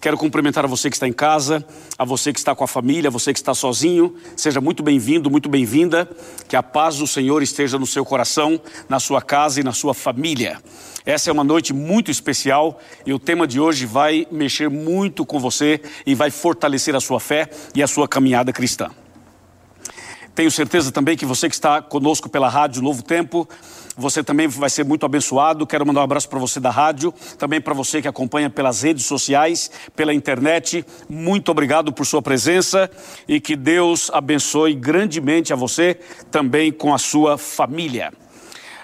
Quero cumprimentar a você que está em casa, a você que está com a família, a você que está sozinho. Seja muito bem-vindo, muito bem-vinda. Que a paz do Senhor esteja no seu coração, na sua casa e na sua família. Essa é uma noite muito especial e o tema de hoje vai mexer muito com você e vai fortalecer a sua fé e a sua caminhada cristã. Tenho certeza também que você que está conosco pela rádio Novo Tempo, você também vai ser muito abençoado. Quero mandar um abraço para você da rádio, também para você que acompanha pelas redes sociais, pela internet. Muito obrigado por sua presença e que Deus abençoe grandemente a você, também com a sua família.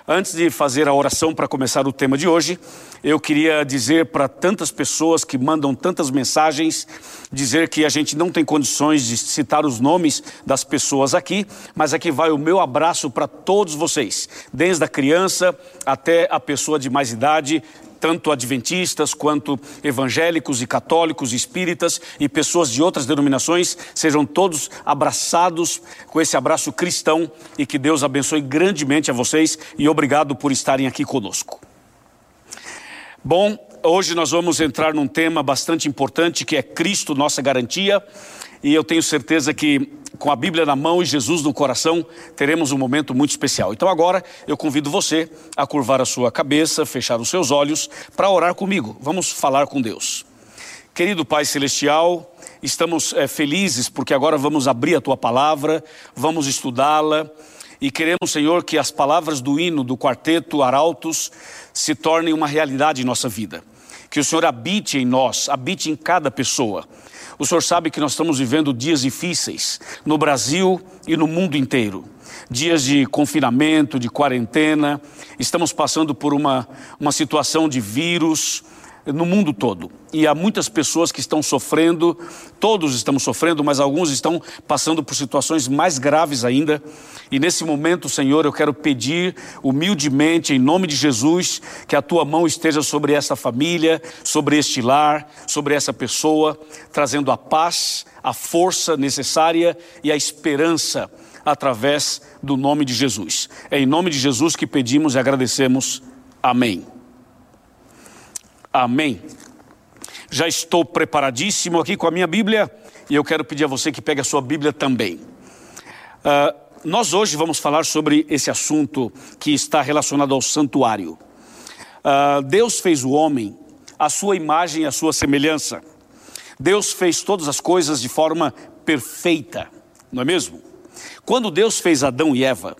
Antes de fazer a oração para começar o tema de hoje, eu queria dizer para tantas pessoas que mandam tantas mensagens, dizer que a gente não tem condições de citar os nomes das pessoas aqui, mas aqui vai o meu abraço para todos vocês, desde a criança até a pessoa de mais idade, tanto adventistas quanto evangélicos e católicos, espíritas e pessoas de outras denominações, sejam todos abraçados com esse abraço cristão e que Deus abençoe grandemente a vocês e obrigado por estarem aqui conosco. Bom, hoje nós vamos entrar num tema bastante importante que é Cristo, nossa garantia, e eu tenho certeza que com a Bíblia na mão e Jesus no coração, teremos um momento muito especial. Então agora eu convido você a curvar a sua cabeça, fechar os seus olhos para orar comigo. Vamos falar com Deus. Querido Pai Celestial, estamos é, felizes porque agora vamos abrir a tua palavra, vamos estudá-la e queremos, Senhor, que as palavras do hino do quarteto Arautos se tornem uma realidade em nossa vida. Que o Senhor habite em nós, habite em cada pessoa o senhor sabe que nós estamos vivendo dias difíceis no Brasil e no mundo inteiro. Dias de confinamento, de quarentena, estamos passando por uma, uma situação de vírus, no mundo todo. E há muitas pessoas que estão sofrendo, todos estamos sofrendo, mas alguns estão passando por situações mais graves ainda. E nesse momento, Senhor, eu quero pedir humildemente, em nome de Jesus, que a tua mão esteja sobre essa família, sobre este lar, sobre essa pessoa, trazendo a paz, a força necessária e a esperança através do nome de Jesus. É em nome de Jesus que pedimos e agradecemos. Amém. Amém. Já estou preparadíssimo aqui com a minha Bíblia e eu quero pedir a você que pegue a sua Bíblia também. Uh, nós hoje vamos falar sobre esse assunto que está relacionado ao santuário. Uh, Deus fez o homem à sua imagem e à sua semelhança. Deus fez todas as coisas de forma perfeita, não é mesmo? Quando Deus fez Adão e Eva,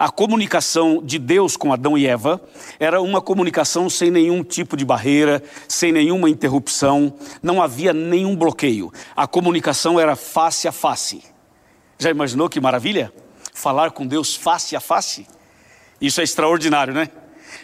a comunicação de Deus com Adão e Eva era uma comunicação sem nenhum tipo de barreira, sem nenhuma interrupção, não havia nenhum bloqueio. A comunicação era face a face. Já imaginou que maravilha? Falar com Deus face a face? Isso é extraordinário, né?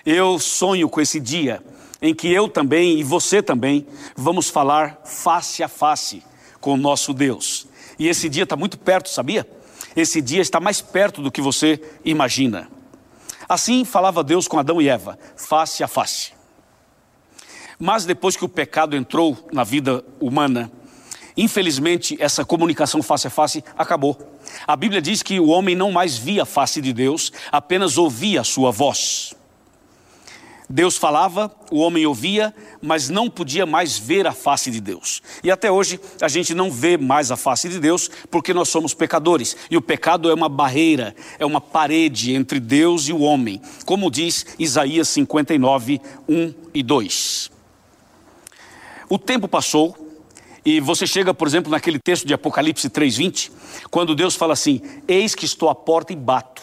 Eu sonho com esse dia em que eu também e você também vamos falar face a face com o nosso Deus. E esse dia está muito perto, sabia? Esse dia está mais perto do que você imagina. Assim falava Deus com Adão e Eva, face a face. Mas depois que o pecado entrou na vida humana, infelizmente essa comunicação face a face acabou. A Bíblia diz que o homem não mais via a face de Deus, apenas ouvia a sua voz. Deus falava, o homem ouvia, mas não podia mais ver a face de Deus. E até hoje a gente não vê mais a face de Deus porque nós somos pecadores. E o pecado é uma barreira, é uma parede entre Deus e o homem, como diz Isaías 59, 1 e 2. O tempo passou e você chega, por exemplo, naquele texto de Apocalipse 3:20, quando Deus fala assim: Eis que estou à porta e bato.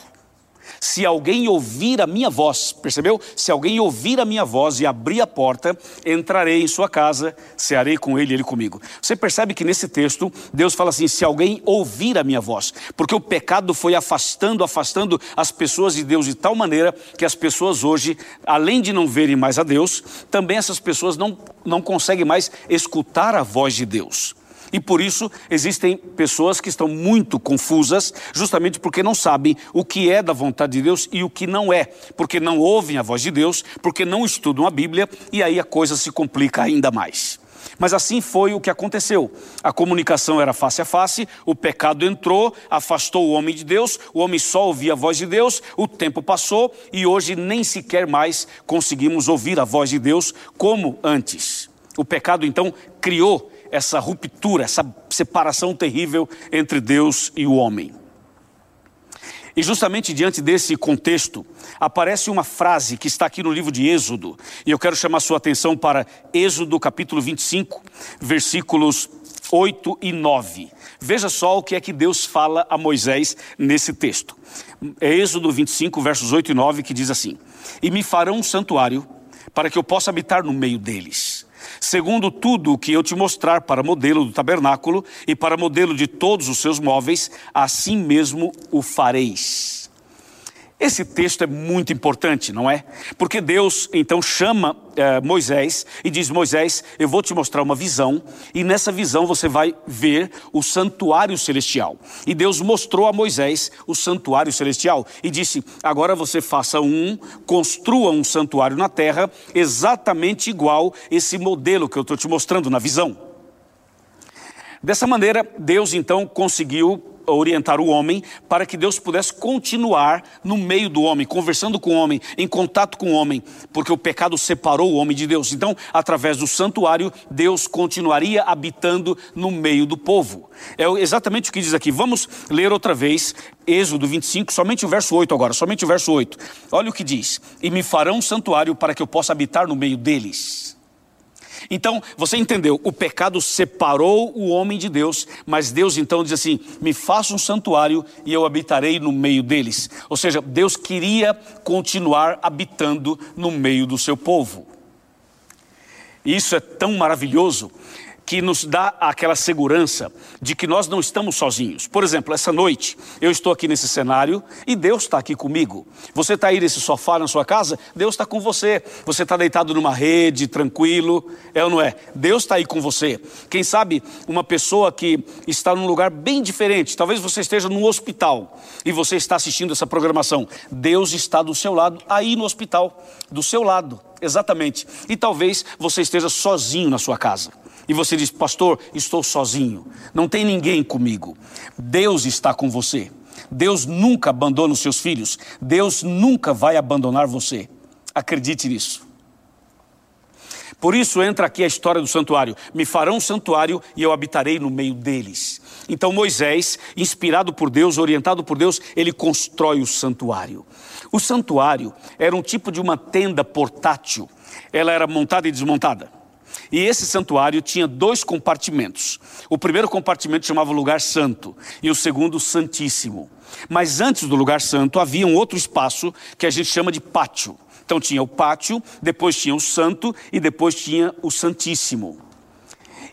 Se alguém ouvir a minha voz, percebeu? Se alguém ouvir a minha voz e abrir a porta, entrarei em sua casa, cearei com ele e ele comigo. Você percebe que nesse texto, Deus fala assim: se alguém ouvir a minha voz, porque o pecado foi afastando, afastando as pessoas de Deus de tal maneira que as pessoas hoje, além de não verem mais a Deus, também essas pessoas não, não conseguem mais escutar a voz de Deus. E por isso existem pessoas que estão muito confusas, justamente porque não sabem o que é da vontade de Deus e o que não é, porque não ouvem a voz de Deus, porque não estudam a Bíblia e aí a coisa se complica ainda mais. Mas assim foi o que aconteceu. A comunicação era face a face, o pecado entrou, afastou o homem de Deus, o homem só ouvia a voz de Deus, o tempo passou e hoje nem sequer mais conseguimos ouvir a voz de Deus como antes. O pecado então criou essa ruptura, essa separação terrível entre Deus e o homem. E justamente diante desse contexto, aparece uma frase que está aqui no livro de Êxodo, e eu quero chamar sua atenção para Êxodo capítulo 25, versículos 8 e 9. Veja só o que é que Deus fala a Moisés nesse texto. É Êxodo 25, versos 8 e 9, que diz assim: E me farão um santuário para que eu possa habitar no meio deles segundo tudo o que eu te mostrar para modelo do tabernáculo e para modelo de todos os seus móveis, assim mesmo o fareis. Esse texto é muito importante, não é? Porque Deus então chama eh, Moisés e diz: Moisés, eu vou te mostrar uma visão, e nessa visão você vai ver o santuário celestial. E Deus mostrou a Moisés o santuário celestial e disse: Agora você faça um, construa um santuário na terra, exatamente igual esse modelo que eu estou te mostrando na visão. Dessa maneira, Deus então conseguiu orientar o homem para que Deus pudesse continuar no meio do homem, conversando com o homem, em contato com o homem, porque o pecado separou o homem de Deus. Então, através do santuário, Deus continuaria habitando no meio do povo. É exatamente o que diz aqui. Vamos ler outra vez Êxodo 25, somente o verso 8 agora, somente o verso 8. Olha o que diz: E me farão um santuário para que eu possa habitar no meio deles. Então, você entendeu, o pecado separou o homem de Deus, mas Deus então diz assim: me faça um santuário e eu habitarei no meio deles. Ou seja, Deus queria continuar habitando no meio do seu povo. Isso é tão maravilhoso que nos dá aquela segurança de que nós não estamos sozinhos. Por exemplo, essa noite eu estou aqui nesse cenário e Deus está aqui comigo. Você está aí nesse sofá na sua casa, Deus está com você. Você está deitado numa rede, tranquilo, é ou não é? Deus está aí com você. Quem sabe uma pessoa que está num lugar bem diferente, talvez você esteja num hospital e você está assistindo essa programação. Deus está do seu lado, aí no hospital, do seu lado, exatamente. E talvez você esteja sozinho na sua casa e você diz, pastor, estou sozinho, não tem ninguém comigo. Deus está com você. Deus nunca abandona os seus filhos. Deus nunca vai abandonar você. Acredite nisso. Por isso entra aqui a história do santuário. Me farão um santuário e eu habitarei no meio deles. Então Moisés, inspirado por Deus, orientado por Deus, ele constrói o santuário. O santuário era um tipo de uma tenda portátil. Ela era montada e desmontada. E esse santuário tinha dois compartimentos. O primeiro compartimento chamava Lugar Santo e o segundo Santíssimo. Mas antes do Lugar Santo havia um outro espaço que a gente chama de pátio. Então tinha o pátio, depois tinha o Santo e depois tinha o Santíssimo.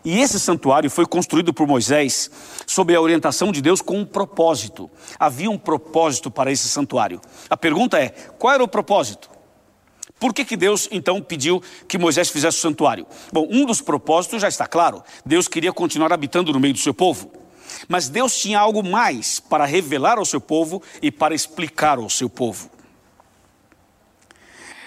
E esse santuário foi construído por Moisés sob a orientação de Deus com um propósito. Havia um propósito para esse santuário. A pergunta é: qual era o propósito? Por que, que Deus então pediu que Moisés fizesse o santuário? Bom, um dos propósitos já está claro: Deus queria continuar habitando no meio do seu povo. Mas Deus tinha algo mais para revelar ao seu povo e para explicar ao seu povo.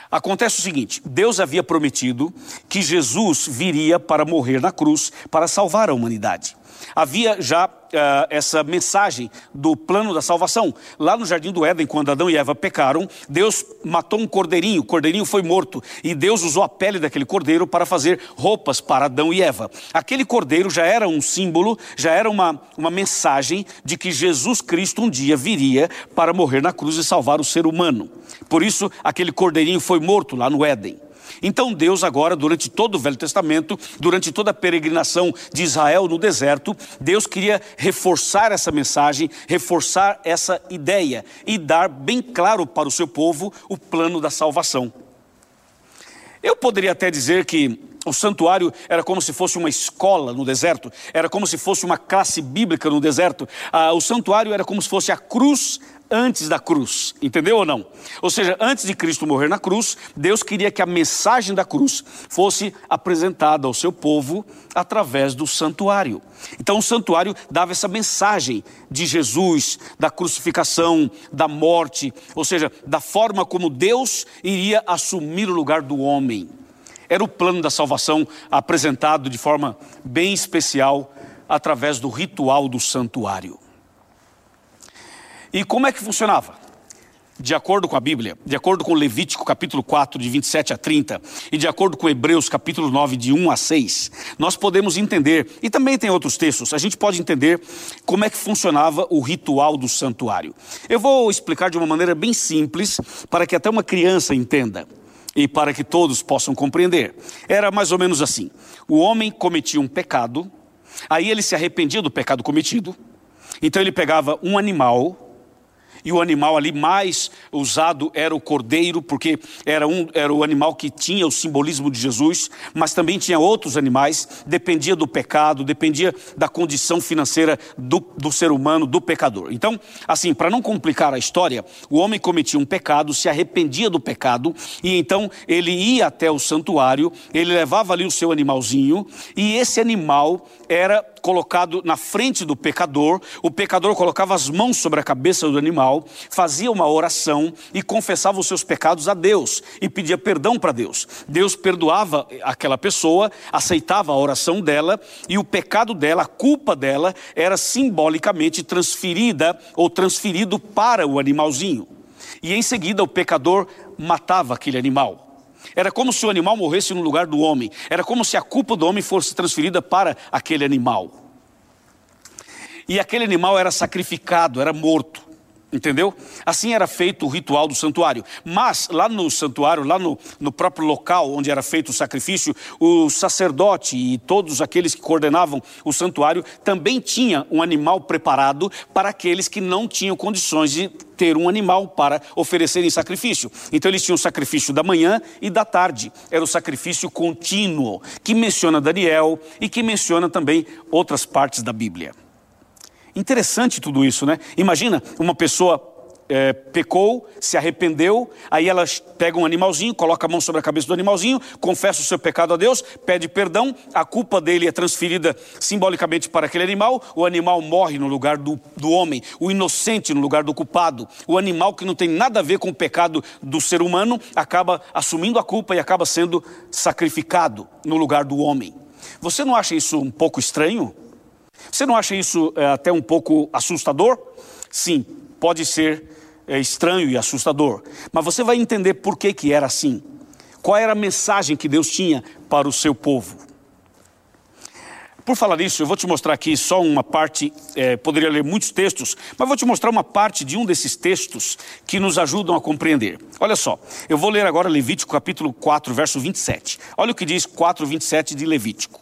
Acontece o seguinte: Deus havia prometido que Jesus viria para morrer na cruz para salvar a humanidade. Havia já uh, essa mensagem do plano da salvação. Lá no jardim do Éden, quando Adão e Eva pecaram, Deus matou um cordeirinho, o cordeirinho foi morto, e Deus usou a pele daquele cordeiro para fazer roupas para Adão e Eva. Aquele cordeiro já era um símbolo, já era uma, uma mensagem de que Jesus Cristo um dia viria para morrer na cruz e salvar o ser humano. Por isso, aquele cordeirinho foi morto lá no Éden. Então Deus agora, durante todo o Velho Testamento, durante toda a peregrinação de Israel no deserto, Deus queria reforçar essa mensagem, reforçar essa ideia e dar bem claro para o seu povo o plano da salvação. Eu poderia até dizer que o santuário era como se fosse uma escola no deserto, era como se fosse uma classe bíblica no deserto. Ah, o santuário era como se fosse a cruz antes da cruz, entendeu ou não? Ou seja, antes de Cristo morrer na cruz, Deus queria que a mensagem da cruz fosse apresentada ao seu povo através do santuário. Então, o santuário dava essa mensagem de Jesus, da crucificação, da morte, ou seja, da forma como Deus iria assumir o lugar do homem. Era o plano da salvação apresentado de forma bem especial através do ritual do santuário. E como é que funcionava? de acordo com a Bíblia, de acordo com Levítico capítulo 4, de 27 a 30, e de acordo com Hebreus capítulo 9, de 1 a 6, nós podemos entender, e também tem outros textos, a gente pode entender como é que funcionava o ritual do santuário. Eu vou explicar de uma maneira bem simples, para que até uma criança entenda e para que todos possam compreender. Era mais ou menos assim: o homem cometia um pecado, aí ele se arrependia do pecado cometido, então ele pegava um animal e o animal ali mais usado era o cordeiro, porque era, um, era o animal que tinha o simbolismo de Jesus, mas também tinha outros animais, dependia do pecado, dependia da condição financeira do, do ser humano, do pecador. Então, assim, para não complicar a história, o homem cometia um pecado, se arrependia do pecado, e então ele ia até o santuário, ele levava ali o seu animalzinho, e esse animal era colocado na frente do pecador, o pecador colocava as mãos sobre a cabeça do animal, fazia uma oração e confessava os seus pecados a Deus e pedia perdão para Deus. Deus perdoava aquela pessoa, aceitava a oração dela e o pecado dela, a culpa dela, era simbolicamente transferida ou transferido para o animalzinho. E em seguida o pecador matava aquele animal. Era como se o animal morresse no lugar do homem. Era como se a culpa do homem fosse transferida para aquele animal. E aquele animal era sacrificado, era morto. Entendeu? Assim era feito o ritual do santuário. Mas lá no santuário, lá no, no próprio local onde era feito o sacrifício, o sacerdote e todos aqueles que coordenavam o santuário também tinha um animal preparado para aqueles que não tinham condições de ter um animal para oferecer em sacrifício. Então eles tinham o sacrifício da manhã e da tarde. Era o sacrifício contínuo, que menciona Daniel e que menciona também outras partes da Bíblia. Interessante tudo isso, né? Imagina uma pessoa é, pecou, se arrependeu, aí ela pega um animalzinho, coloca a mão sobre a cabeça do animalzinho, confessa o seu pecado a Deus, pede perdão, a culpa dele é transferida simbolicamente para aquele animal, o animal morre no lugar do, do homem, o inocente no lugar do culpado, o animal que não tem nada a ver com o pecado do ser humano acaba assumindo a culpa e acaba sendo sacrificado no lugar do homem. Você não acha isso um pouco estranho? Você não acha isso é, até um pouco assustador? Sim, pode ser é, estranho e assustador, mas você vai entender por que, que era assim. Qual era a mensagem que Deus tinha para o seu povo? Por falar nisso, eu vou te mostrar aqui só uma parte, é, poderia ler muitos textos, mas vou te mostrar uma parte de um desses textos que nos ajudam a compreender. Olha só, eu vou ler agora Levítico capítulo 4, verso 27. Olha o que diz 4, 27 de Levítico.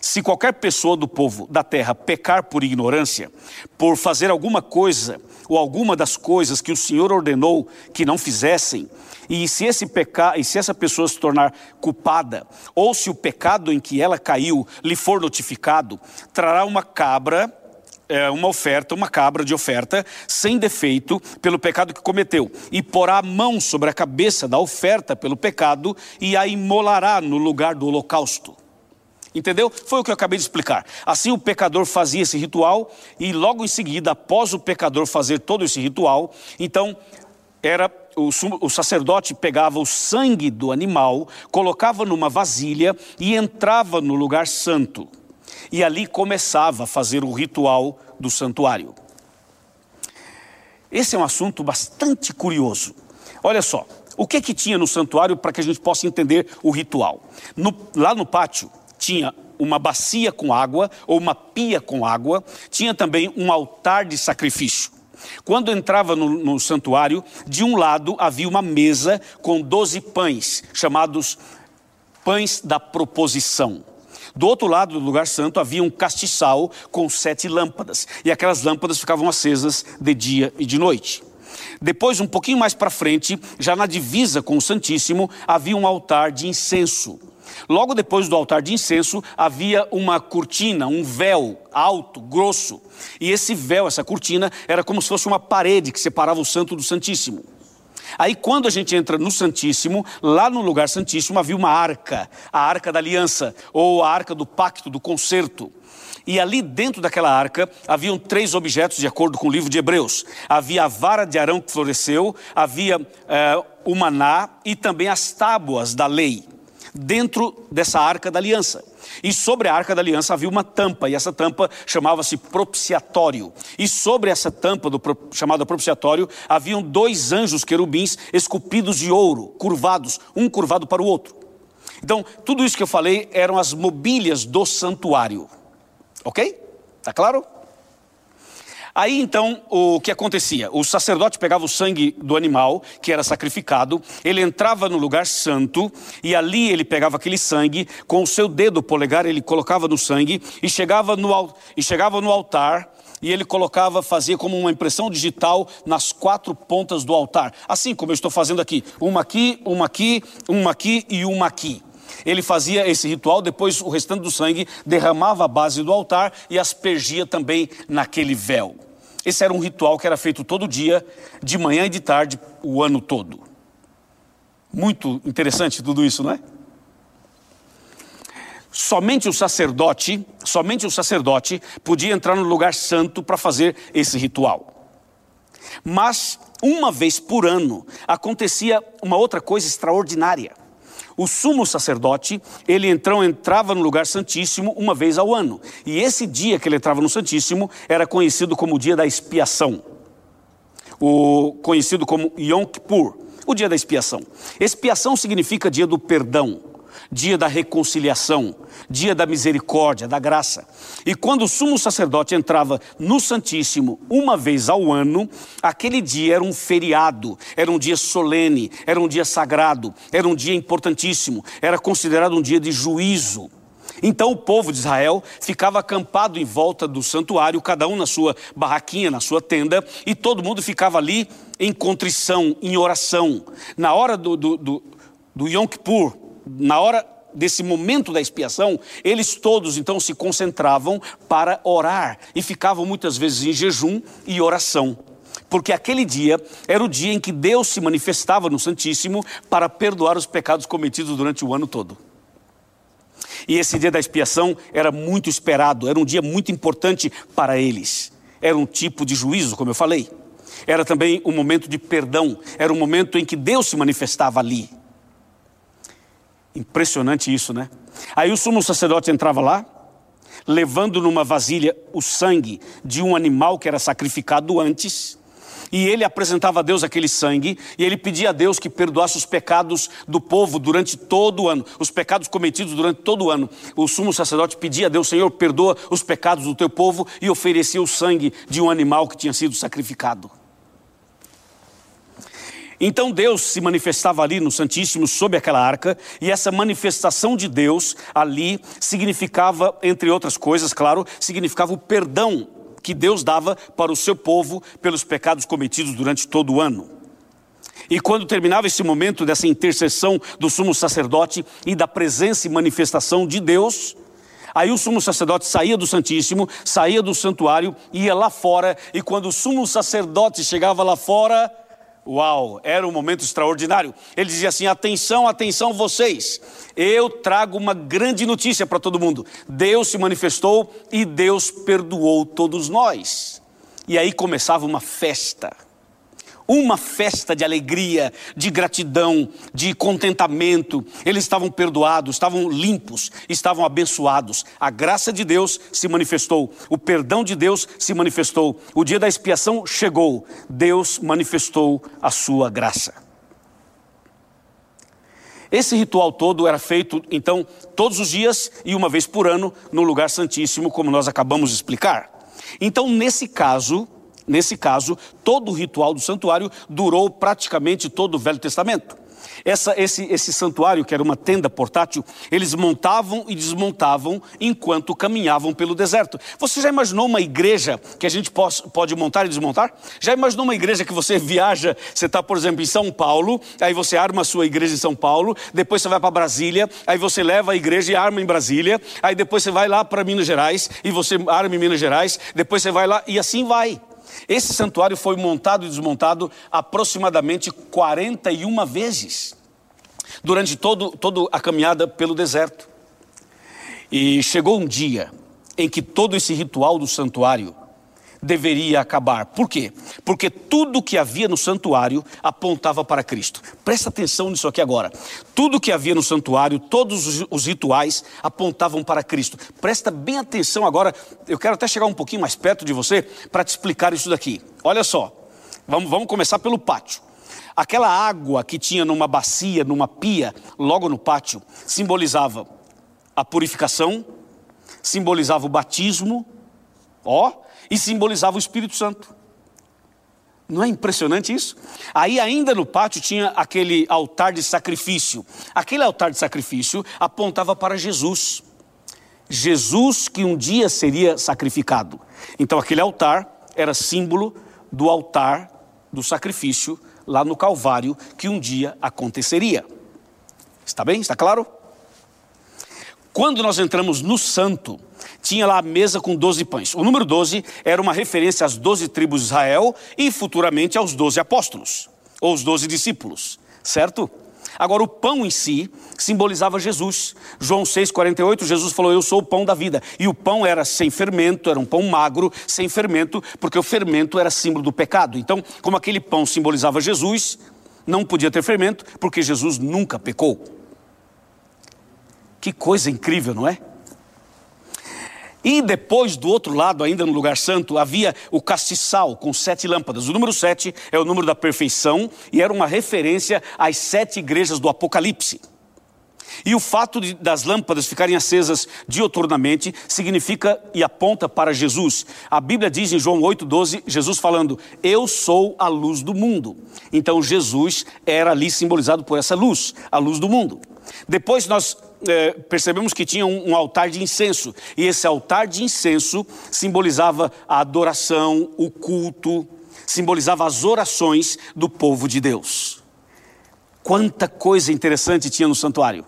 Se qualquer pessoa do povo da terra pecar por ignorância, por fazer alguma coisa ou alguma das coisas que o Senhor ordenou que não fizessem, e se esse e se essa pessoa se tornar culpada, ou se o pecado em que ela caiu lhe for notificado, trará uma cabra é, uma oferta, uma cabra de oferta, sem defeito, pelo pecado que cometeu, e porá a mão sobre a cabeça da oferta pelo pecado, e a imolará no lugar do holocausto. Entendeu? Foi o que eu acabei de explicar. Assim o pecador fazia esse ritual e logo em seguida, após o pecador fazer todo esse ritual, então era o, o, sacerdote pegava o sangue do animal, colocava numa vasilha e entrava no lugar santo. E ali começava a fazer o ritual do santuário. Esse é um assunto bastante curioso. Olha só, o que que tinha no santuário para que a gente possa entender o ritual? No, lá no pátio tinha uma bacia com água ou uma pia com água, tinha também um altar de sacrifício. Quando entrava no, no santuário, de um lado havia uma mesa com doze pães, chamados pães da proposição. Do outro lado do lugar santo havia um castiçal com sete lâmpadas, e aquelas lâmpadas ficavam acesas de dia e de noite. Depois, um pouquinho mais para frente, já na divisa com o Santíssimo, havia um altar de incenso. Logo depois do altar de incenso havia uma cortina, um véu alto, grosso. E esse véu, essa cortina, era como se fosse uma parede que separava o santo do santíssimo. Aí quando a gente entra no Santíssimo, lá no lugar Santíssimo havia uma arca, a arca da aliança, ou a arca do pacto, do concerto. E ali dentro daquela arca haviam três objetos, de acordo com o livro de Hebreus: havia a vara de Arão que floresceu, havia é, o maná e também as tábuas da lei dentro dessa arca da aliança. E sobre a arca da aliança havia uma tampa, e essa tampa chamava-se propiciatório. E sobre essa tampa do chamada propiciatório haviam dois anjos querubins esculpidos de ouro, curvados, um curvado para o outro. Então, tudo isso que eu falei eram as mobílias do santuário. OK? Tá claro? Aí então, o que acontecia? O sacerdote pegava o sangue do animal que era sacrificado, ele entrava no lugar santo e ali ele pegava aquele sangue, com o seu dedo polegar ele colocava no sangue e chegava no, e chegava no altar e ele colocava, fazia como uma impressão digital nas quatro pontas do altar, assim como eu estou fazendo aqui, uma aqui, uma aqui, uma aqui e uma aqui. Ele fazia esse ritual, depois o restante do sangue derramava a base do altar e aspergia também naquele véu. Esse era um ritual que era feito todo dia, de manhã e de tarde, o ano todo. Muito interessante tudo isso, não é? Somente o sacerdote, somente o sacerdote podia entrar no lugar santo para fazer esse ritual. Mas uma vez por ano acontecia uma outra coisa extraordinária o sumo sacerdote, ele então entrava no lugar santíssimo uma vez ao ano. E esse dia que ele entrava no santíssimo era conhecido como o dia da expiação. O conhecido como Yom Kippur, o dia da expiação. Expiação significa dia do perdão dia da reconciliação, dia da misericórdia, da graça. E quando o sumo sacerdote entrava no Santíssimo uma vez ao ano, aquele dia era um feriado, era um dia solene, era um dia sagrado, era um dia importantíssimo, era considerado um dia de juízo. Então o povo de Israel ficava acampado em volta do santuário, cada um na sua barraquinha, na sua tenda, e todo mundo ficava ali em contrição, em oração. Na hora do, do, do, do Yom Kippur, na hora desse momento da expiação, eles todos então se concentravam para orar e ficavam muitas vezes em jejum e oração. Porque aquele dia era o dia em que Deus se manifestava no Santíssimo para perdoar os pecados cometidos durante o ano todo. E esse dia da expiação era muito esperado, era um dia muito importante para eles. Era um tipo de juízo, como eu falei. Era também um momento de perdão, era um momento em que Deus se manifestava ali. Impressionante isso, né? Aí o sumo sacerdote entrava lá, levando numa vasilha o sangue de um animal que era sacrificado antes, e ele apresentava a Deus aquele sangue, e ele pedia a Deus que perdoasse os pecados do povo durante todo o ano, os pecados cometidos durante todo o ano. O sumo sacerdote pedia a Deus, Senhor, perdoa os pecados do teu povo, e oferecia o sangue de um animal que tinha sido sacrificado. Então Deus se manifestava ali no Santíssimo sob aquela arca, e essa manifestação de Deus ali significava, entre outras coisas, claro, significava o perdão que Deus dava para o seu povo pelos pecados cometidos durante todo o ano. E quando terminava esse momento dessa intercessão do sumo sacerdote e da presença e manifestação de Deus, Aí o sumo sacerdote saía do Santíssimo, saía do santuário, ia lá fora, e quando o sumo sacerdote chegava lá fora, Uau, era um momento extraordinário. Ele dizia assim: atenção, atenção, vocês. Eu trago uma grande notícia para todo mundo. Deus se manifestou e Deus perdoou todos nós. E aí começava uma festa uma festa de alegria, de gratidão, de contentamento. Eles estavam perdoados, estavam limpos, estavam abençoados. A graça de Deus se manifestou, o perdão de Deus se manifestou. O dia da expiação chegou, Deus manifestou a sua graça. Esse ritual todo era feito, então, todos os dias e uma vez por ano no lugar santíssimo, como nós acabamos de explicar. Então, nesse caso, Nesse caso, todo o ritual do santuário durou praticamente todo o Velho Testamento. Essa, esse, esse santuário, que era uma tenda portátil, eles montavam e desmontavam enquanto caminhavam pelo deserto. Você já imaginou uma igreja que a gente pode, pode montar e desmontar? Já imaginou uma igreja que você viaja, você está, por exemplo, em São Paulo, aí você arma a sua igreja em São Paulo, depois você vai para Brasília, aí você leva a igreja e arma em Brasília, aí depois você vai lá para Minas Gerais e você arma em Minas Gerais, depois você vai lá e assim vai. Esse santuário foi montado e desmontado aproximadamente 41 vezes durante todo, toda a caminhada pelo deserto. E chegou um dia em que todo esse ritual do santuário deveria acabar. Por quê? Porque tudo que havia no santuário apontava para Cristo. Presta atenção nisso aqui agora. Tudo que havia no santuário, todos os rituais apontavam para Cristo. Presta bem atenção agora. Eu quero até chegar um pouquinho mais perto de você para te explicar isso daqui. Olha só. Vamos, vamos começar pelo pátio. Aquela água que tinha numa bacia, numa pia, logo no pátio, simbolizava a purificação, simbolizava o batismo, ó, e simbolizava o Espírito Santo. Não é impressionante isso? Aí, ainda no pátio, tinha aquele altar de sacrifício. Aquele altar de sacrifício apontava para Jesus. Jesus que um dia seria sacrificado. Então, aquele altar era símbolo do altar do sacrifício lá no Calvário que um dia aconteceria. Está bem? Está claro? Quando nós entramos no santo, tinha lá a mesa com 12 pães. O número 12 era uma referência às 12 tribos de Israel e futuramente aos 12 apóstolos, ou os 12 discípulos, certo? Agora, o pão em si simbolizava Jesus. João 6,48, Jesus falou: Eu sou o pão da vida. E o pão era sem fermento, era um pão magro, sem fermento, porque o fermento era símbolo do pecado. Então, como aquele pão simbolizava Jesus, não podia ter fermento, porque Jesus nunca pecou. Que coisa incrível, não é? E depois, do outro lado, ainda no lugar santo, havia o castiçal com sete lâmpadas. O número sete é o número da perfeição e era uma referência às sete igrejas do Apocalipse. E o fato de, das lâmpadas ficarem acesas dioturnamente significa e aponta para Jesus. A Bíblia diz em João 8,12, Jesus falando: Eu sou a luz do mundo. Então Jesus era ali simbolizado por essa luz, a luz do mundo. Depois nós é, percebemos que tinha um, um, altar de incenso, e esse altar de incenso simbolizava a adoração, o culto, simbolizava as orações do povo de Deus. Quanta coisa interessante tinha no santuário.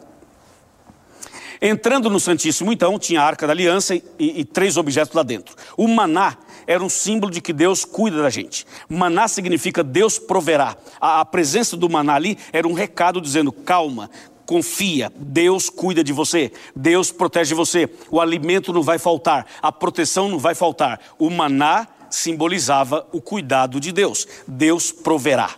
Entrando no Santíssimo, então, tinha a arca da aliança e, e, três objetos lá dentro. O maná era um símbolo de que Deus cuida da gente. Maná significa Deus proverá. A, a presença do maná ali era um recado dizendo: calma, confia, Deus cuida de você, Deus protege você, o alimento não vai faltar, a proteção não vai faltar. O maná simbolizava o cuidado de Deus, Deus proverá.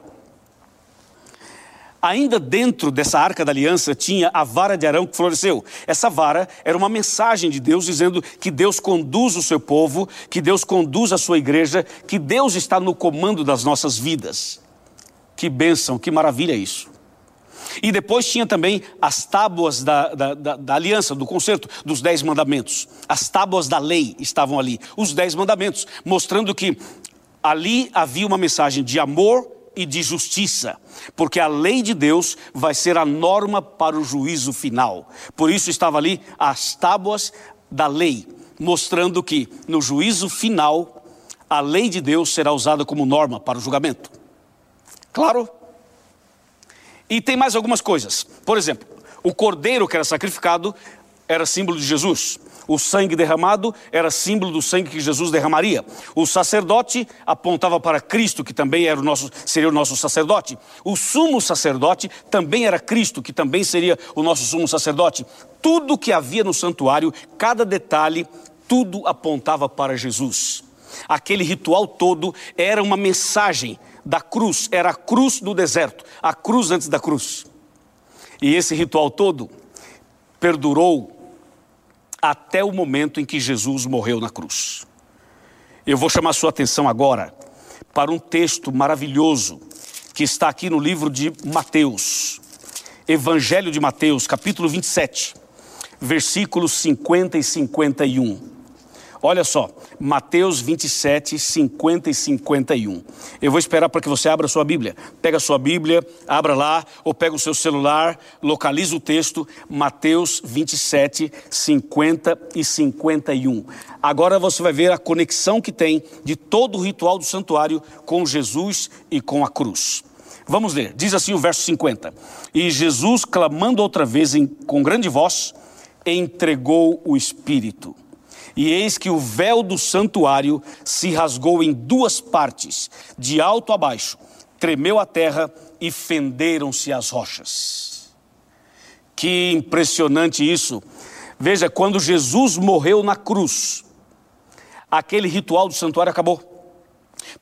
Ainda dentro dessa arca da aliança tinha a vara de Arão que floresceu. Essa vara era uma mensagem de Deus dizendo que Deus conduz o seu povo, que Deus conduz a sua igreja, que Deus está no comando das nossas vidas. Que bênção, que maravilha isso. E depois tinha também as tábuas da, da, da, da aliança, do concerto, dos dez mandamentos. As tábuas da lei estavam ali, os dez mandamentos, mostrando que ali havia uma mensagem de amor e de justiça, porque a lei de Deus vai ser a norma para o juízo final. Por isso estava ali as tábuas da lei, mostrando que no juízo final a lei de Deus será usada como norma para o julgamento. Claro? E tem mais algumas coisas. Por exemplo, o cordeiro que era sacrificado era símbolo de Jesus. O sangue derramado era símbolo do sangue que Jesus derramaria. O sacerdote apontava para Cristo, que também era o nosso, seria o nosso sacerdote. O sumo sacerdote também era Cristo, que também seria o nosso sumo sacerdote. Tudo que havia no santuário, cada detalhe, tudo apontava para Jesus. Aquele ritual todo era uma mensagem da cruz, era a cruz do deserto, a cruz antes da cruz. E esse ritual todo perdurou até o momento em que Jesus morreu na cruz. Eu vou chamar sua atenção agora para um texto maravilhoso que está aqui no livro de Mateus, Evangelho de Mateus, capítulo 27, versículos 50 e 51. Olha só, Mateus 27, 50 e 51. Eu vou esperar para que você abra a sua Bíblia. Pega a sua Bíblia, abra lá, ou pega o seu celular, localiza o texto, Mateus 27, 50 e 51. Agora você vai ver a conexão que tem de todo o ritual do santuário com Jesus e com a cruz. Vamos ler, diz assim o verso 50. E Jesus, clamando outra vez em, com grande voz, entregou o Espírito. E eis que o véu do santuário se rasgou em duas partes, de alto a baixo, tremeu a terra e fenderam-se as rochas. Que impressionante isso! Veja, quando Jesus morreu na cruz, aquele ritual do santuário acabou.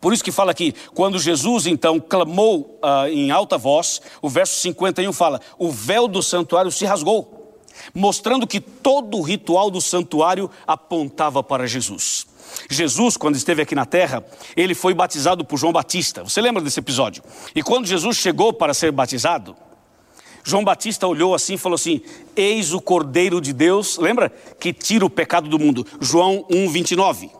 Por isso que fala aqui, quando Jesus então clamou uh, em alta voz, o verso 51 fala: o véu do santuário se rasgou, mostrando que todo o ritual do santuário apontava para Jesus. Jesus, quando esteve aqui na terra, ele foi batizado por João Batista. Você lembra desse episódio? E quando Jesus chegou para ser batizado, João Batista olhou assim e falou assim: Eis o Cordeiro de Deus, lembra? Que tira o pecado do mundo. João 1, 29.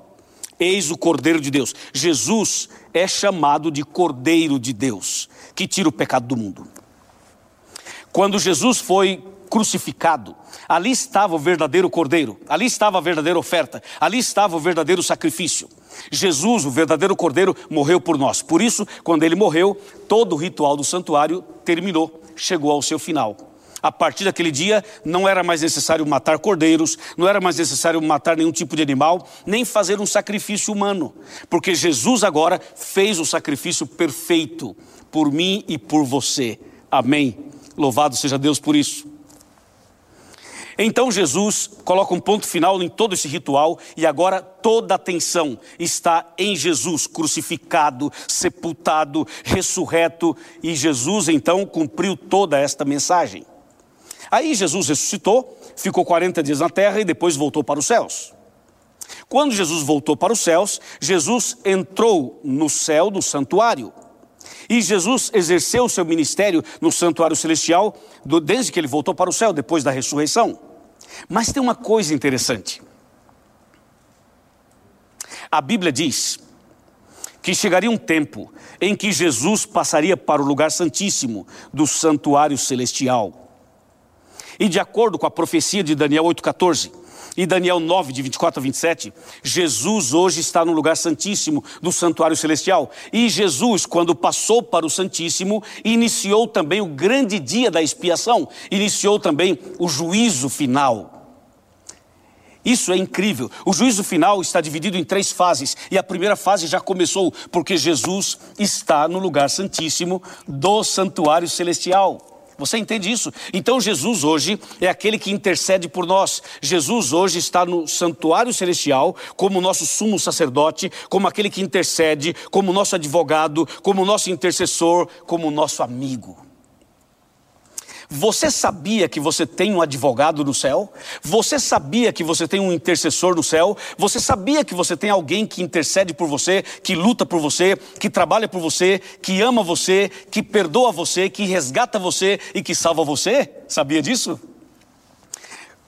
Eis o Cordeiro de Deus. Jesus é chamado de Cordeiro de Deus, que tira o pecado do mundo. Quando Jesus foi crucificado, ali estava o verdadeiro Cordeiro, ali estava a verdadeira oferta, ali estava o verdadeiro sacrifício. Jesus, o verdadeiro Cordeiro, morreu por nós. Por isso, quando ele morreu, todo o ritual do santuário terminou, chegou ao seu final. A partir daquele dia, não era mais necessário matar cordeiros, não era mais necessário matar nenhum tipo de animal, nem fazer um sacrifício humano, porque Jesus agora fez o sacrifício perfeito por mim e por você. Amém. Louvado seja Deus por isso. Então Jesus coloca um ponto final em todo esse ritual e agora toda a atenção está em Jesus crucificado, sepultado, ressurreto e Jesus então cumpriu toda esta mensagem. Aí Jesus ressuscitou, ficou 40 dias na terra e depois voltou para os céus. Quando Jesus voltou para os céus, Jesus entrou no céu do santuário. E Jesus exerceu o seu ministério no santuário celestial desde que ele voltou para o céu, depois da ressurreição. Mas tem uma coisa interessante. A Bíblia diz que chegaria um tempo em que Jesus passaria para o lugar santíssimo do santuário celestial. E de acordo com a profecia de Daniel 8,14 e Daniel 9, de 24 a 27, Jesus hoje está no lugar santíssimo do santuário celestial. E Jesus, quando passou para o Santíssimo, iniciou também o grande dia da expiação, iniciou também o juízo final. Isso é incrível. O juízo final está dividido em três fases. E a primeira fase já começou, porque Jesus está no lugar santíssimo do santuário celestial. Você entende isso? Então Jesus hoje é aquele que intercede por nós. Jesus hoje está no santuário celestial como nosso sumo sacerdote, como aquele que intercede, como nosso advogado, como nosso intercessor, como nosso amigo. Você sabia que você tem um advogado no céu? Você sabia que você tem um intercessor no céu? Você sabia que você tem alguém que intercede por você, que luta por você, que trabalha por você, que ama você, que perdoa você, que resgata você e que salva você? Sabia disso?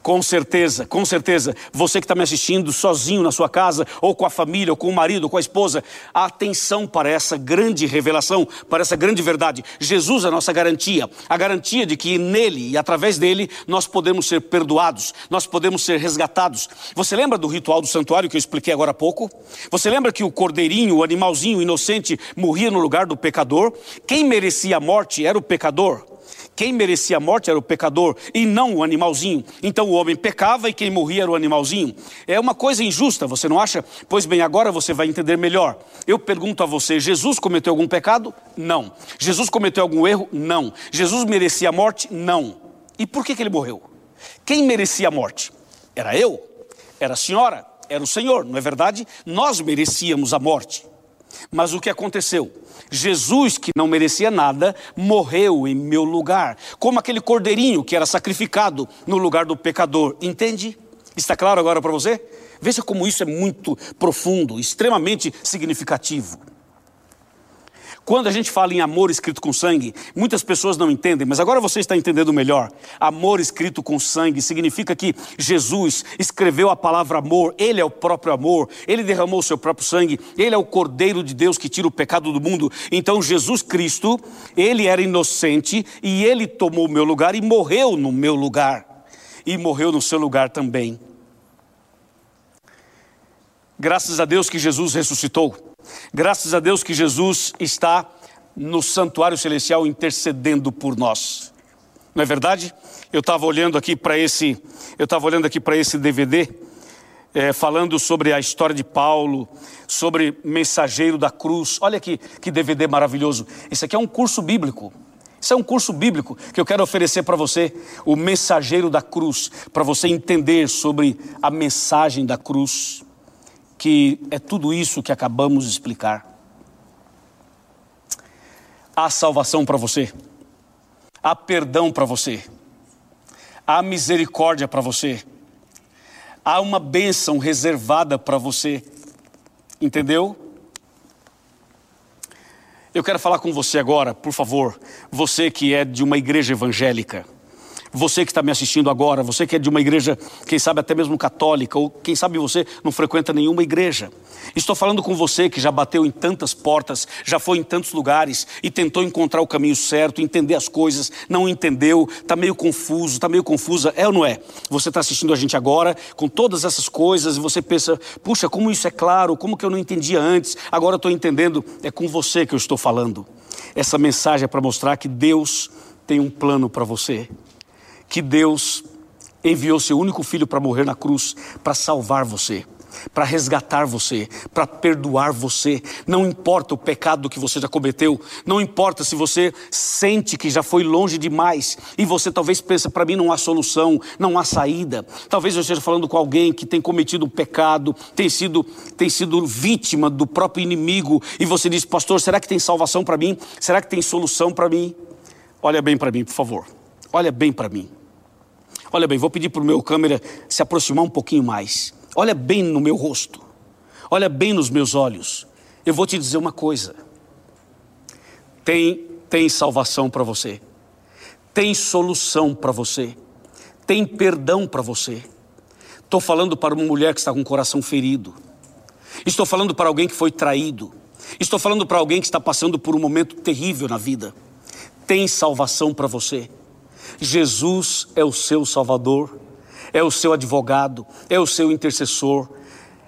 Com certeza, com certeza, você que está me assistindo sozinho na sua casa, ou com a família, ou com o marido, ou com a esposa, atenção para essa grande revelação, para essa grande verdade. Jesus é a nossa garantia, a garantia de que nele e através dele nós podemos ser perdoados, nós podemos ser resgatados. Você lembra do ritual do santuário que eu expliquei agora há pouco? Você lembra que o cordeirinho, o animalzinho inocente, morria no lugar do pecador? Quem merecia a morte era o pecador. Quem merecia a morte era o pecador e não o animalzinho. Então o homem pecava e quem morria era o animalzinho. É uma coisa injusta, você não acha? Pois bem, agora você vai entender melhor. Eu pergunto a você: Jesus cometeu algum pecado? Não. Jesus cometeu algum erro? Não. Jesus merecia a morte? Não. E por que, que ele morreu? Quem merecia a morte? Era eu? Era a senhora? Era o Senhor, não é verdade? Nós merecíamos a morte. Mas o que aconteceu? Jesus, que não merecia nada, morreu em meu lugar, como aquele cordeirinho que era sacrificado no lugar do pecador. Entende? Está claro agora para você? Veja como isso é muito profundo, extremamente significativo. Quando a gente fala em amor escrito com sangue, muitas pessoas não entendem, mas agora você está entendendo melhor. Amor escrito com sangue significa que Jesus escreveu a palavra amor, Ele é o próprio amor, Ele derramou o seu próprio sangue, Ele é o Cordeiro de Deus que tira o pecado do mundo. Então, Jesus Cristo, Ele era inocente e Ele tomou o meu lugar e morreu no meu lugar, e morreu no seu lugar também. Graças a Deus que Jesus ressuscitou. Graças a Deus que Jesus está no santuário celestial intercedendo por nós. Não é verdade? Eu estava olhando aqui para esse, eu estava olhando aqui para esse DVD, é, falando sobre a história de Paulo, sobre mensageiro da cruz. Olha aqui que DVD maravilhoso. Esse aqui é um curso bíblico. Isso é um curso bíblico que eu quero oferecer para você, o mensageiro da cruz, para você entender sobre a mensagem da cruz. Que é tudo isso que acabamos de explicar? Há salvação para você, há perdão para você, há misericórdia para você, há uma bênção reservada para você, entendeu? Eu quero falar com você agora, por favor, você que é de uma igreja evangélica. Você que está me assistindo agora, você que é de uma igreja, quem sabe até mesmo católica, ou quem sabe você não frequenta nenhuma igreja. Estou falando com você que já bateu em tantas portas, já foi em tantos lugares e tentou encontrar o caminho certo, entender as coisas, não entendeu, está meio confuso, está meio confusa, é ou não é? Você está assistindo a gente agora com todas essas coisas e você pensa, puxa, como isso é claro, como que eu não entendia antes, agora estou entendendo. É com você que eu estou falando. Essa mensagem é para mostrar que Deus tem um plano para você que Deus enviou seu único filho para morrer na cruz, para salvar você, para resgatar você, para perdoar você. Não importa o pecado que você já cometeu, não importa se você sente que já foi longe demais e você talvez pensa, para mim não há solução, não há saída. Talvez eu esteja falando com alguém que tem cometido um pecado, tem sido, tem sido vítima do próprio inimigo e você diz, pastor, será que tem salvação para mim? Será que tem solução para mim? Olha bem para mim, por favor. Olha bem para mim. Olha bem, vou pedir para o meu câmera se aproximar um pouquinho mais. Olha bem no meu rosto. Olha bem nos meus olhos. Eu vou te dizer uma coisa. Tem, tem salvação para você. Tem solução para você. Tem perdão para você. Estou falando para uma mulher que está com o coração ferido. Estou falando para alguém que foi traído. Estou falando para alguém que está passando por um momento terrível na vida. Tem salvação para você. Jesus é o seu Salvador, é o seu advogado, é o seu intercessor.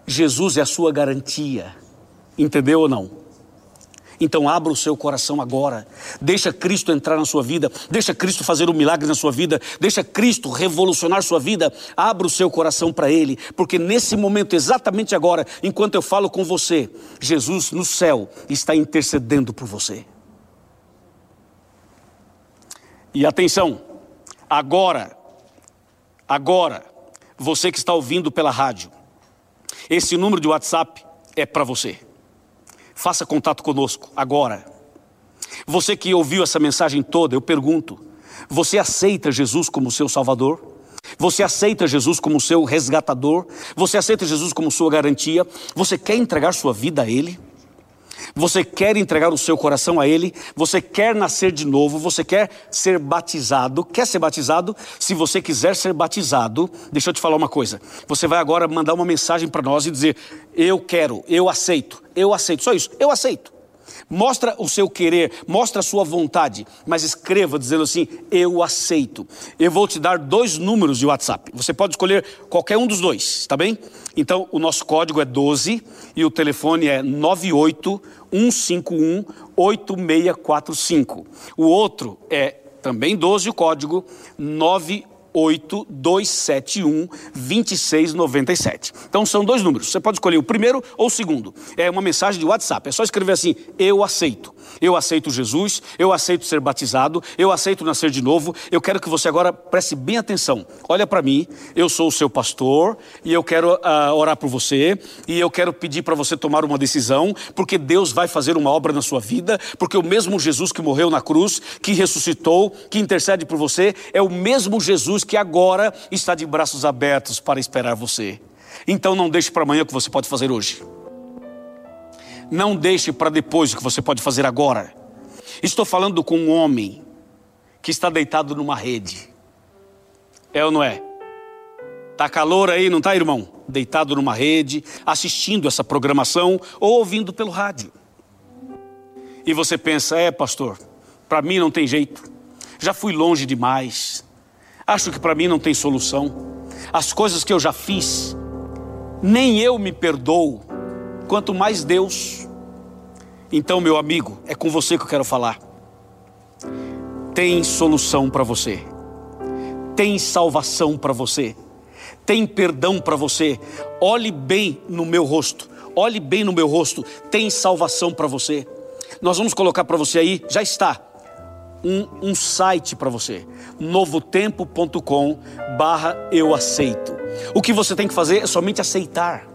Jesus é a sua garantia. Entendeu ou não? Então abra o seu coração agora. Deixa Cristo entrar na sua vida. Deixa Cristo fazer um milagre na sua vida. Deixa Cristo revolucionar sua vida. Abra o seu coração para Ele, porque nesse momento, exatamente agora, enquanto eu falo com você, Jesus no céu está intercedendo por você. E atenção, Agora, agora, você que está ouvindo pela rádio, esse número de WhatsApp é para você. Faça contato conosco agora. Você que ouviu essa mensagem toda, eu pergunto: você aceita Jesus como seu Salvador? Você aceita Jesus como seu resgatador? Você aceita Jesus como sua garantia? Você quer entregar sua vida a Ele? Você quer entregar o seu coração a Ele, você quer nascer de novo, você quer ser batizado. Quer ser batizado? Se você quiser ser batizado, deixa eu te falar uma coisa. Você vai agora mandar uma mensagem para nós e dizer: Eu quero, eu aceito, eu aceito. Só isso, eu aceito. Mostra o seu querer, mostra a sua vontade, mas escreva dizendo assim: Eu aceito. Eu vou te dar dois números de WhatsApp. Você pode escolher qualquer um dos dois, tá bem? Então, o nosso código é 12 e o telefone é 98 151 8645. O outro é também 12 o código 98 8271 2697. Então são dois números. Você pode escolher o primeiro ou o segundo. É uma mensagem de WhatsApp. É só escrever assim: Eu aceito. Eu aceito Jesus, eu aceito ser batizado, eu aceito nascer de novo. Eu quero que você agora preste bem atenção. Olha para mim, eu sou o seu pastor e eu quero uh, orar por você e eu quero pedir para você tomar uma decisão, porque Deus vai fazer uma obra na sua vida, porque o mesmo Jesus que morreu na cruz, que ressuscitou, que intercede por você, é o mesmo Jesus Que agora está de braços abertos para esperar você. Então não deixe para amanhã o que você pode fazer hoje. Não deixe para depois o que você pode fazer agora. Estou falando com um homem que está deitado numa rede. É ou não é? Tá calor aí, não tá, irmão? Deitado numa rede, assistindo essa programação ou ouvindo pelo rádio. E você pensa: "É, pastor, para mim não tem jeito. Já fui longe demais. Acho que para mim não tem solução. As coisas que eu já fiz, nem eu me perdoo, quanto mais Deus. Então, meu amigo, é com você que eu quero falar. Tem solução para você, tem salvação para você, tem perdão para você. Olhe bem no meu rosto, olhe bem no meu rosto, tem salvação para você. Nós vamos colocar para você aí, já está um, um site para você, novotempo.com barra eu aceito. O que você tem que fazer é somente aceitar.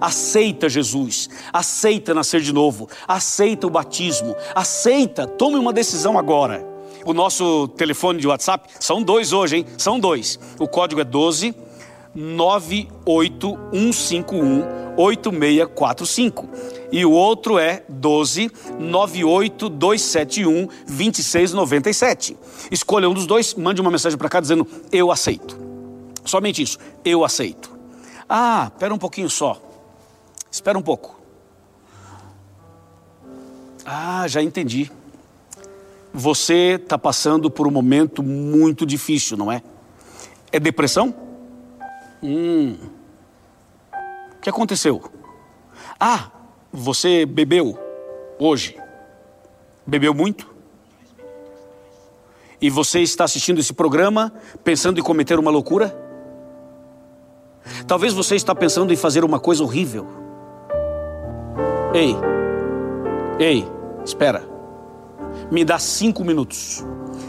Aceita Jesus, aceita nascer de novo, aceita o batismo, aceita, tome uma decisão agora. O nosso telefone de WhatsApp, são dois hoje, hein? São dois. O código é 12 98151 8645. E o outro é 12 98271 2697. Escolha um dos dois, mande uma mensagem para cá dizendo eu aceito. Somente isso, eu aceito. Ah, espera um pouquinho só. Espera um pouco. Ah, já entendi. Você está passando por um momento muito difícil, não é? É depressão? Hum. O que aconteceu? Ah, você bebeu hoje. Bebeu muito? E você está assistindo esse programa pensando em cometer uma loucura? Talvez você está pensando em fazer uma coisa horrível. Ei, ei, espera. Me dá cinco minutos.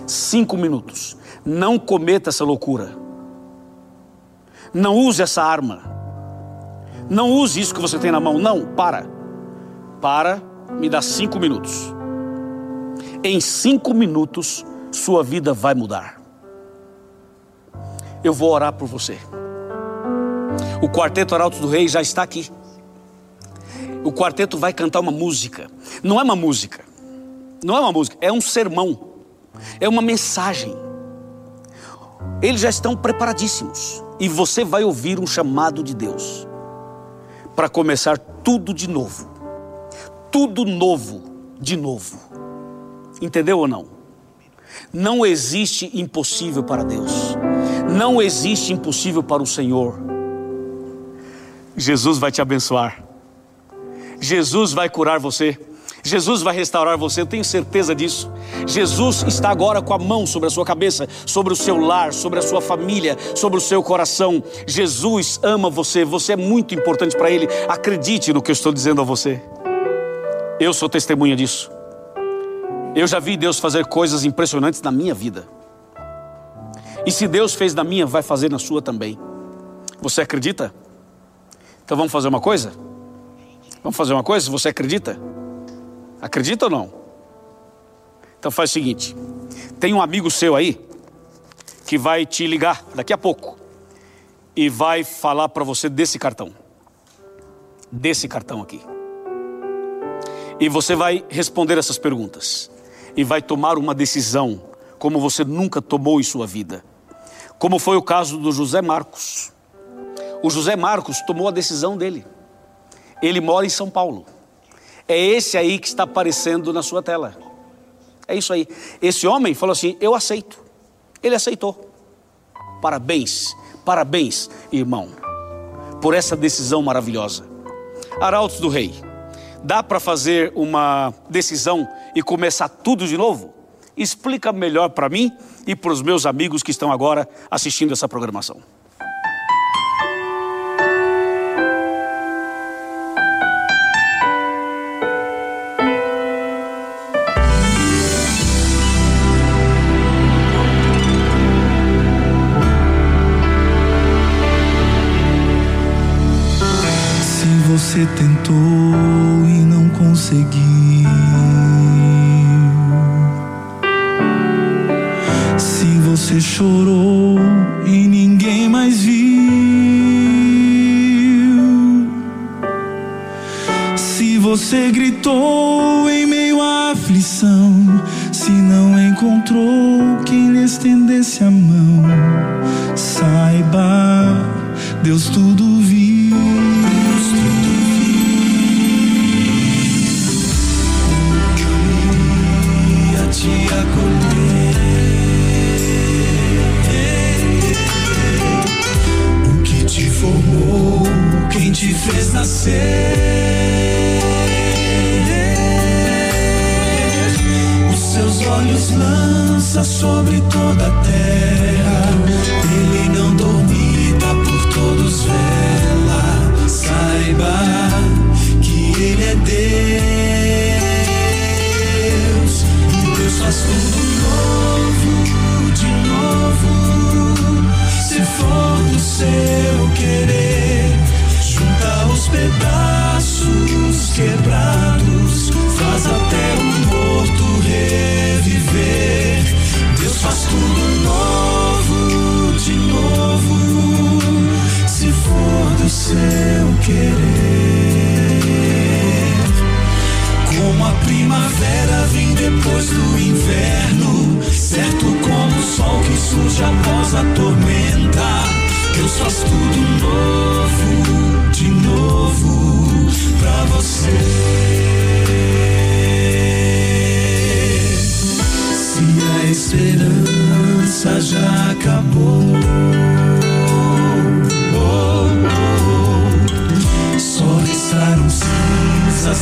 Cinco minutos. Não cometa essa loucura. Não use essa arma. Não use isso que você tem na mão. Não, para. Para, me dá cinco minutos. Em cinco minutos, sua vida vai mudar. Eu vou orar por você. O quarteto Arautos do Rei já está aqui. O quarteto vai cantar uma música. Não é uma música. Não é uma música, é um sermão. É uma mensagem. Eles já estão preparadíssimos. E você vai ouvir um chamado de Deus para começar tudo de novo. Tudo novo, de novo. Entendeu ou não? Não existe impossível para Deus. Não existe impossível para o Senhor. Jesus vai te abençoar. Jesus vai curar você. Jesus vai restaurar você, eu tenho certeza disso. Jesus está agora com a mão sobre a sua cabeça, sobre o seu lar, sobre a sua família, sobre o seu coração. Jesus ama você, você é muito importante para Ele. Acredite no que eu estou dizendo a você. Eu sou testemunha disso. Eu já vi Deus fazer coisas impressionantes na minha vida. E se Deus fez na minha, vai fazer na sua também. Você acredita? Então vamos fazer uma coisa? Vamos fazer uma coisa? Você acredita? Acredita ou não? Então faz o seguinte: tem um amigo seu aí que vai te ligar daqui a pouco e vai falar para você desse cartão. Desse cartão aqui. E você vai responder essas perguntas e vai tomar uma decisão como você nunca tomou em sua vida. Como foi o caso do José Marcos. O José Marcos tomou a decisão dele. Ele mora em São Paulo. É esse aí que está aparecendo na sua tela. É isso aí. Esse homem falou assim: Eu aceito. Ele aceitou. Parabéns, parabéns, irmão, por essa decisão maravilhosa. Arautos do Rei, dá para fazer uma decisão e começar tudo de novo? Explica melhor para mim e para os meus amigos que estão agora assistindo essa programação. Você gritou em meio à aflição. Se não encontrou quem lhe estendesse a mão, saiba, Deus tudo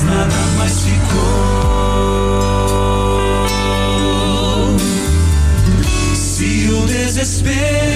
nada mais ficou. Se o desespero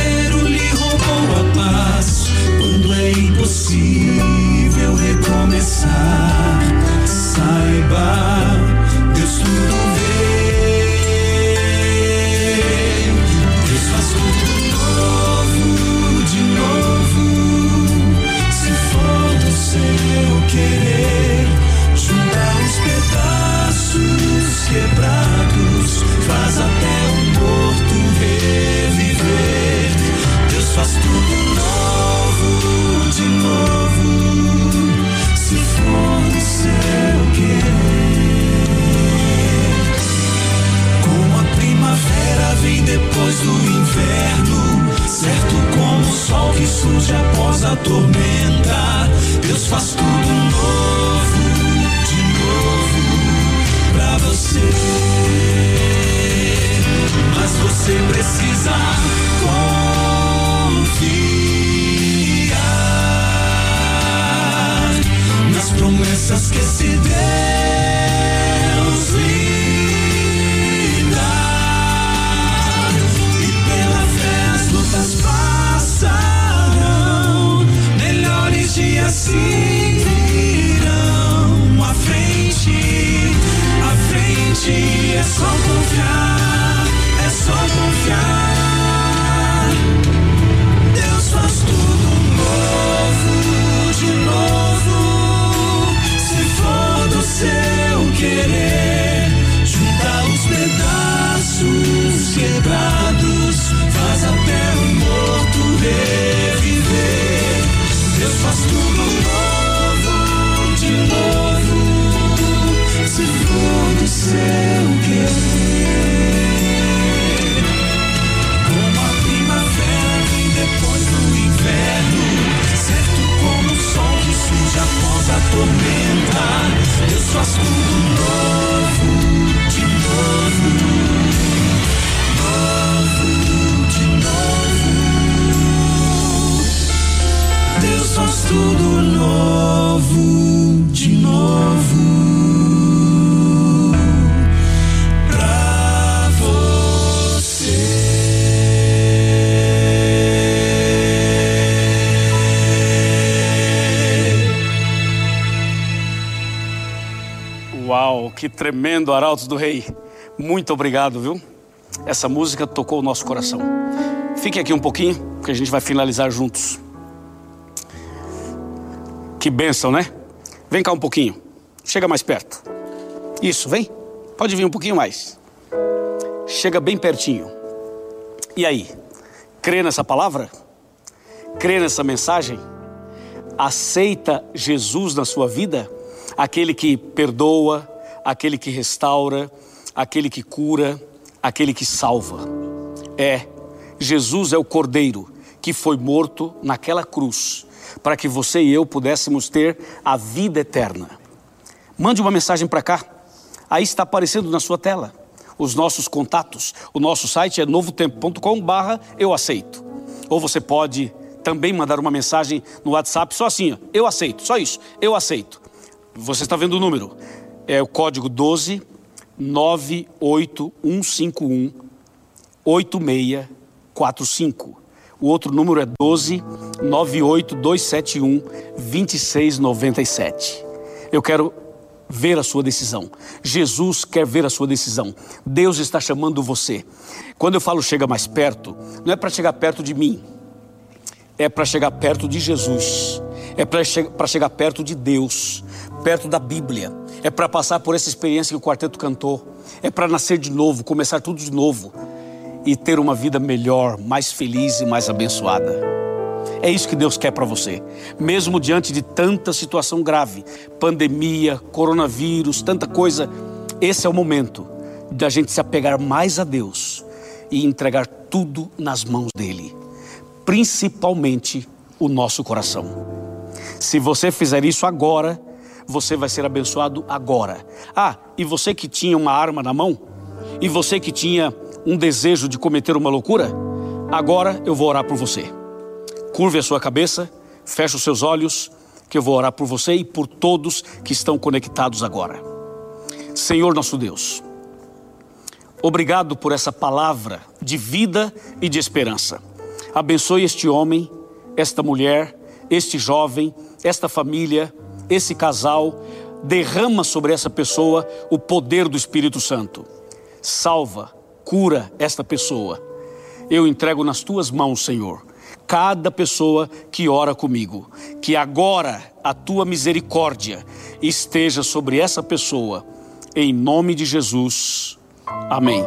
tremendo Arautos do Rei. Muito obrigado, viu? Essa música tocou o nosso coração. Fique aqui um pouquinho, que a gente vai finalizar juntos. Que bênção, né? Vem cá um pouquinho. Chega mais perto. Isso, vem. Pode vir um pouquinho mais. Chega bem pertinho. E aí? Crê nessa palavra? Crê nessa mensagem? Aceita Jesus na sua vida? Aquele que perdoa, aquele que restaura, aquele que cura, aquele que salva. É, Jesus é o Cordeiro que foi morto naquela cruz para que você e eu pudéssemos ter a vida eterna. Mande uma mensagem para cá. Aí está aparecendo na sua tela os nossos contatos. O nosso site é novotempo.com/barra eu aceito. Ou você pode também mandar uma mensagem no WhatsApp só assim, ó, eu aceito, só isso, eu aceito. Você está vendo o número? É o código 12 98151 8645. O outro número é 12 98271 2697. Eu quero ver a sua decisão. Jesus quer ver a sua decisão. Deus está chamando você. Quando eu falo chega mais perto, não é para chegar perto de mim, é para chegar perto de Jesus, é para che chegar perto de Deus, perto da Bíblia, é para passar por essa experiência que o quarteto cantou, é para nascer de novo, começar tudo de novo e ter uma vida melhor, mais feliz e mais abençoada. É isso que Deus quer para você. Mesmo diante de tanta situação grave, pandemia, coronavírus, tanta coisa, esse é o momento da gente se apegar mais a Deus e entregar tudo nas mãos dele, principalmente o nosso coração. Se você fizer isso agora, você vai ser abençoado agora. Ah, e você que tinha uma arma na mão, e você que tinha um desejo de cometer uma loucura, agora eu vou orar por você. Curve a sua cabeça, feche os seus olhos, que eu vou orar por você e por todos que estão conectados agora. Senhor nosso Deus, obrigado por essa palavra de vida e de esperança. Abençoe este homem, esta mulher, este jovem, esta família, esse casal. Derrama sobre essa pessoa o poder do Espírito Santo. Salva, cura esta pessoa. Eu entrego nas tuas mãos, Senhor cada pessoa que ora comigo. Que agora a tua misericórdia esteja sobre essa pessoa. Em nome de Jesus. Amém.